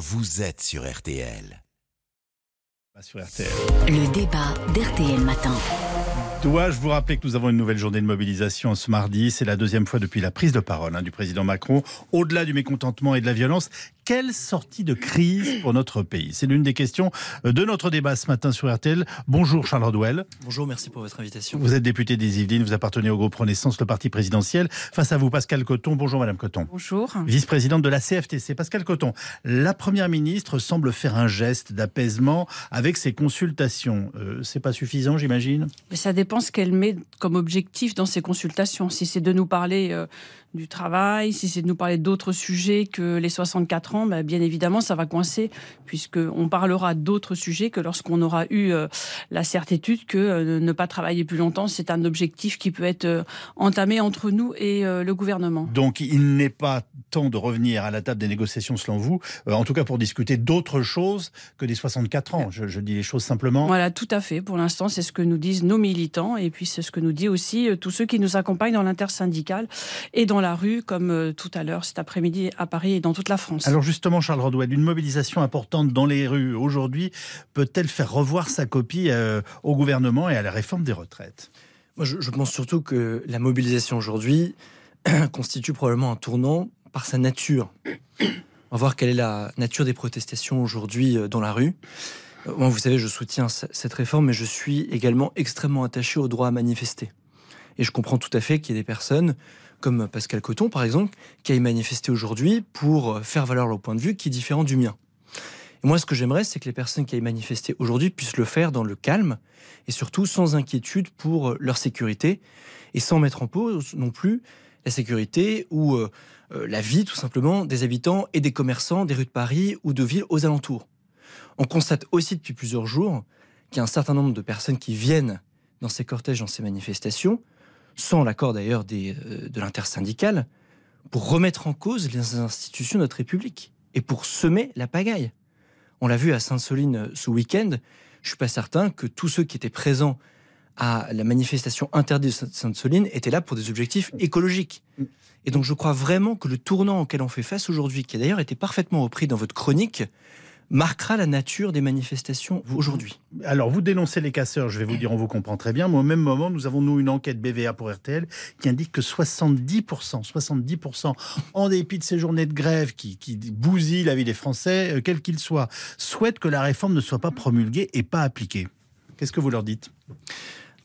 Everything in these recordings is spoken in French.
vous êtes sur RTL. Sur RTL. Le débat d'RTL Matin. Dois-je vous rappeler que nous avons une nouvelle journée de mobilisation ce mardi? C'est la deuxième fois depuis la prise de parole hein, du président Macron. Au-delà du mécontentement et de la violence, quelle sortie de crise pour notre pays? C'est l'une des questions euh, de notre débat ce matin sur RTL. Bonjour Charles Rodwell. Bonjour, merci pour votre invitation. Vous êtes député des Yvelines, vous appartenez au groupe Renaissance, le parti présidentiel. Face à vous, Pascal Coton. Bonjour Madame Coton. Bonjour. Vice-présidente de la CFTC. Pascal Coton, la Première ministre semble faire un geste d'apaisement avec ses consultations. Euh, C'est pas suffisant, j'imagine? Ça dépend ce qu'elle met comme objectif dans ses consultations. Si c'est de nous parler euh, du travail, si c'est de nous parler d'autres sujets que les 64 ans, ben, bien évidemment, ça va coincer, puisqu'on parlera d'autres sujets que lorsqu'on aura eu euh, la certitude que euh, ne pas travailler plus longtemps, c'est un objectif qui peut être euh, entamé entre nous et le gouvernement. Donc il n'est pas temps de revenir à la table des négociations selon vous, en tout cas pour discuter d'autres choses que des 64 ans. Je, je dis les choses simplement. Voilà, tout à fait. Pour l'instant, c'est ce que nous disent nos militants et puis c'est ce que nous dit aussi tous ceux qui nous accompagnent dans l'intersyndicale et dans la rue, comme euh, tout à l'heure cet après-midi à Paris et dans toute la France. Alors justement, Charles Rodwell, une mobilisation importante dans les rues aujourd'hui peut-elle faire revoir sa copie euh, au gouvernement et à la réforme des retraites? Moi, je, je pense surtout que la mobilisation aujourd'hui constitue probablement un tournant par sa nature. On va voir quelle est la nature des protestations aujourd'hui euh, dans la rue. Moi, vous savez, je soutiens cette réforme, mais je suis également extrêmement attaché au droit à manifester. Et je comprends tout à fait qu'il y ait des personnes, comme Pascal Coton, par exemple, qui aillent manifester aujourd'hui pour faire valoir leur point de vue qui est différent du mien. Et moi, ce que j'aimerais, c'est que les personnes qui aillent manifester aujourd'hui puissent le faire dans le calme et surtout sans inquiétude pour leur sécurité et sans mettre en pause non plus la sécurité ou euh, euh, la vie tout simplement des habitants et des commerçants des rues de Paris ou de villes aux alentours. On constate aussi depuis plusieurs jours qu'il y a un certain nombre de personnes qui viennent dans ces cortèges, dans ces manifestations, sans l'accord d'ailleurs euh, de l'intersyndicale, pour remettre en cause les institutions de notre République et pour semer la pagaille. On l'a vu à Sainte-Soline euh, ce week-end. Je suis pas certain que tous ceux qui étaient présents à la manifestation interdite de Sainte-Soline étaient là pour des objectifs écologiques. Et donc je crois vraiment que le tournant auquel on fait face aujourd'hui, qui a d'ailleurs été parfaitement repris dans votre chronique, marquera la nature des manifestations aujourd'hui. Alors, vous dénoncez les casseurs, je vais vous dire, on vous comprend très bien, mais au même moment, nous avons, nous, une enquête BVA pour RTL qui indique que 70%, 70%, en dépit de ces journées de grève qui, qui bousillent la vie des Français, euh, quels qu'ils soient, souhaitent que la réforme ne soit pas promulguée et pas appliquée. Qu'est-ce que vous leur dites?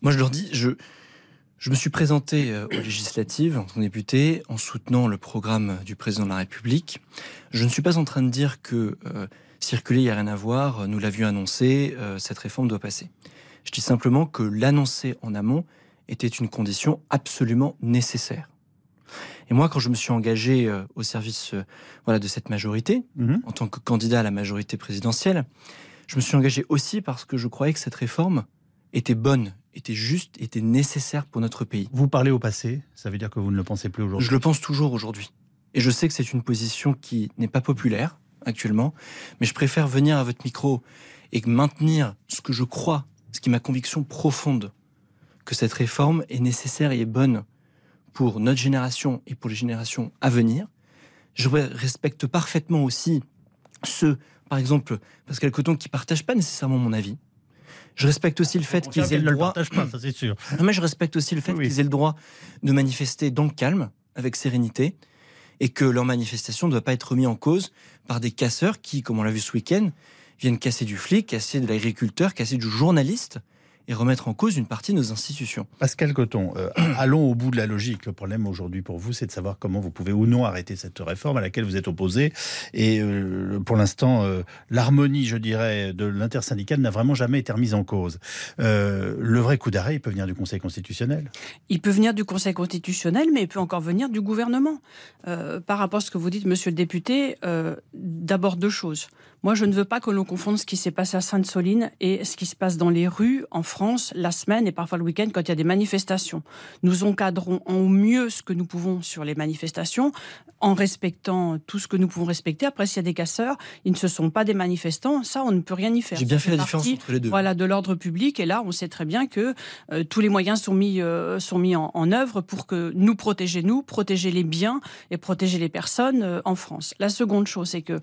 Moi, je leur dis, je, je me suis présenté euh, aux législatives en tant que député en soutenant le programme du président de la République. Je ne suis pas en train de dire que euh, circuler, il n'y a rien à voir, nous l'avions annoncé, euh, cette réforme doit passer. Je dis simplement que l'annoncer en amont était une condition absolument nécessaire. Et moi, quand je me suis engagé euh, au service voilà, de cette majorité, Mhm. en tant que candidat à la majorité présidentielle, je me suis engagé aussi parce que je croyais que cette réforme était bonne, était juste, était nécessaire pour notre pays. Vous parlez au passé, ça veut dire que vous ne le pensez plus aujourd'hui Je le pense toujours aujourd'hui. Et je sais que c'est une position qui n'est pas populaire actuellement, mais je préfère venir à votre micro et maintenir ce que je crois, ce qui est ma conviction profonde, que cette réforme est nécessaire et est bonne pour notre génération et pour les générations à venir. Je respecte parfaitement aussi ceux, par exemple, Pascal Coton, qui partagent pas nécessairement mon avis. Je respecte aussi le fait qu'ils aient le droit. pas, ça c'est sûr. Non, mais je respecte aussi le fait Oui. qu'ils aient le droit de manifester dans le calme, avec sérénité, et que leur manifestation ne doit pas être remise en cause par des casseurs qui, comme on l'a vu ce week-end, viennent casser du flic, casser de l'agriculteur, casser du journaliste, et remettre en cause une partie de nos institutions. Pascal Coton, euh, allons au bout de la logique. Le problème aujourd'hui pour vous, c'est de savoir comment vous pouvez ou non arrêter cette réforme à laquelle vous êtes opposé. Et euh, pour l'instant, euh, l'harmonie, je dirais, de l'intersyndicale n'a vraiment jamais été remise en cause. Euh, le vrai coup d'arrêt, il peut venir du Conseil constitutionnel. Il peut venir du Conseil constitutionnel, mais il peut encore venir du gouvernement. Euh, par rapport à ce que vous dites, monsieur le député, euh, d'abord deux choses. Moi, je ne veux pas que l'on confonde ce qui s'est passé à Sainte-Soline et ce qui se passe dans les rues en France la semaine et parfois le week-end quand il y a des manifestations. Nous encadrons au mieux ce que nous pouvons sur les manifestations en respectant tout ce que nous pouvons respecter. Après, s'il y a des casseurs, ils ne se sont pas des manifestants. Ça, on ne peut rien y faire. J'ai bien fait la différence entre les deux. Voilà, de l'ordre public. Et là, on sait très bien que euh, tous les moyens sont mis, euh, sont mis en, en œuvre pour que nous protéger nous, protéger les biens et protéger les personnes euh, en France. La seconde chose, c'est que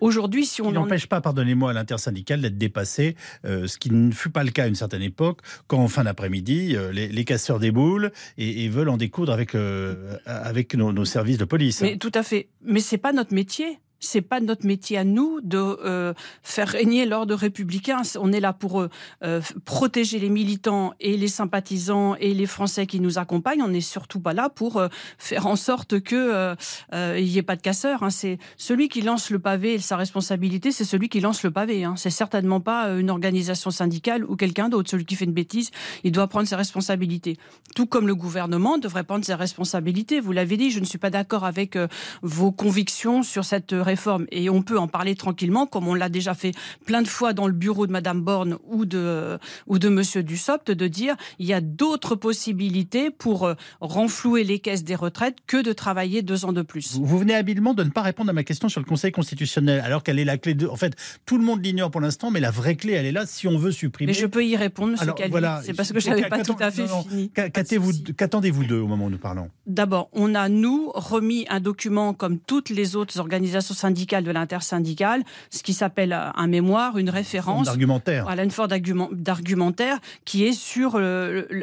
Aujourd'hui, si on n'empêche pas, pardonnez-moi, l'intersyndicale d'être dépassé, euh, ce qui ne fut pas le cas à une certaine époque, quand en fin d'après-midi, euh, les, casseurs déboulent et, veulent en découdre avec, euh, avec nos, nos, services de police. Mais tout à fait. Mais c'est pas notre métier c'est pas notre métier à nous de euh, faire régner l'ordre républicain. On est là pour euh, euh, protéger les militants et les sympathisants et les Français qui nous accompagnent. On n'est surtout pas là pour faire en sorte que il n'y ait pas de casseurs. Hein. C'est celui qui lance le pavé, sa responsabilité, c'est celui qui lance le pavé. Hein. C'est certainement pas une organisation syndicale ou quelqu'un d'autre. Celui qui fait une bêtise, il doit prendre ses responsabilités. Tout comme le gouvernement devrait prendre ses responsabilités. Vous l'avez dit, je ne suis pas d'accord avec vos convictions sur cette réforme et on peut en parler tranquillement, comme on l'a déjà fait plein de fois dans le bureau de Madame Borne ou de, ou de Monsieur Dussopt, de dire il y a d'autres possibilités pour euh, renflouer les caisses des retraites que de travailler deux ans de plus. Vous, venez habilement de ne pas répondre à ma question sur le Conseil constitutionnel, alors qu'elle est la clé de. En fait, tout le monde l'ignore pour l'instant, mais la vraie clé, elle est là si on veut supprimer. Mais je peux y répondre, Monsieur Calvi. Voilà, c'est parce que je n'avais pas tout à fait fini. Qu'attendez-vous d'eux au moment où nous parlons? D'abord, on a, nous, remis un document comme toutes les autres organisations syndicale de l'intersyndicale, ce qui s'appelle un mémoire, une référence. D'argumentaire. Voilà, une forme d'argumentaire qui est sur,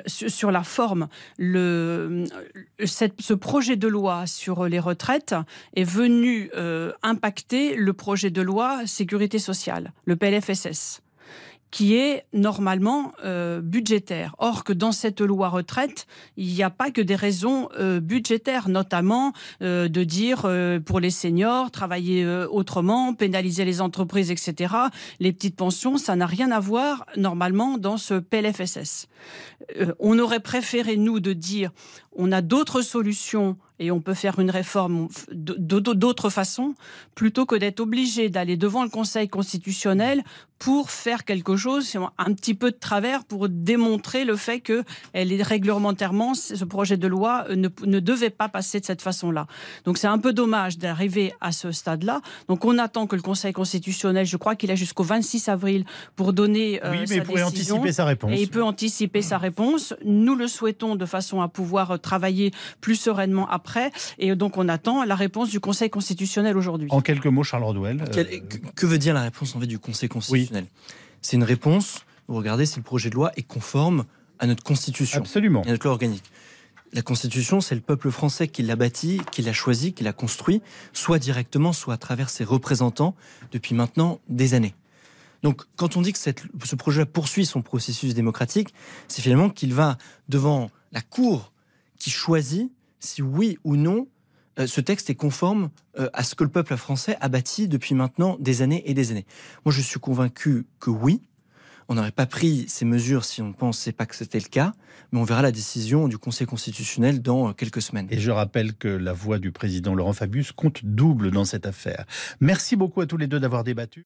sur la forme. Le, ce projet de loi sur les retraites est venu euh, impacter le projet de loi sécurité sociale, le PLFSS qui est normalement euh, budgétaire. Or que dans cette loi retraite, il n'y a pas que des raisons euh, budgétaires, notamment euh, de dire pour les seniors, travailler autrement, pénaliser les entreprises, etc. Les petites pensions, ça n'a rien à voir normalement dans ce PLFSS. on aurait préféré, nous, de dire on a d'autres solutions et on peut faire une réforme d'autres façons, plutôt que d'être obligé d'aller devant le Conseil constitutionnel pour faire quelque chose, un petit peu de travers, pour démontrer le fait que elle est réglementairement, ce projet de loi ne, ne devait pas passer de cette façon-là. Donc c'est un peu dommage d'arriver à ce stade-là. Donc on attend que le Conseil constitutionnel, je crois qu'il a jusqu'au 26 avril pour donner euh, oui, mais il pourrait anticiper sa réponse. Et il peut anticiper sa réponse. Nous le souhaitons de façon à pouvoir travailler plus sereinement après. Et donc on attend la réponse du Conseil constitutionnel aujourd'hui. En quelques mots, Charles Rodwell. Euh, que, veut dire la réponse en fait du Conseil constitutionnel? C'est une réponse, vous regardez si le projet de loi est conforme à notre Constitution. Absolument. à notre loi organique. La Constitution, c'est le peuple français qui l'a bâti, qui l'a choisi, qui l'a construit, soit directement, soit à travers ses représentants depuis maintenant des années. Donc, quand on dit que ce projet poursuit son processus démocratique, c'est finalement qu'il va devant la Cour qui choisit si oui ou non euh, ce texte est conforme euh, à ce que le peuple français a bâti depuis maintenant des années et des années. Moi, je suis convaincu que oui. On n'aurait pas pris ces mesures si on ne pensait pas que c'était le cas, mais on verra la décision du Conseil constitutionnel dans euh, quelques semaines. Et je rappelle que la voix du président Laurent Fabius compte double dans cette affaire. Merci beaucoup à tous les deux d'avoir débattu.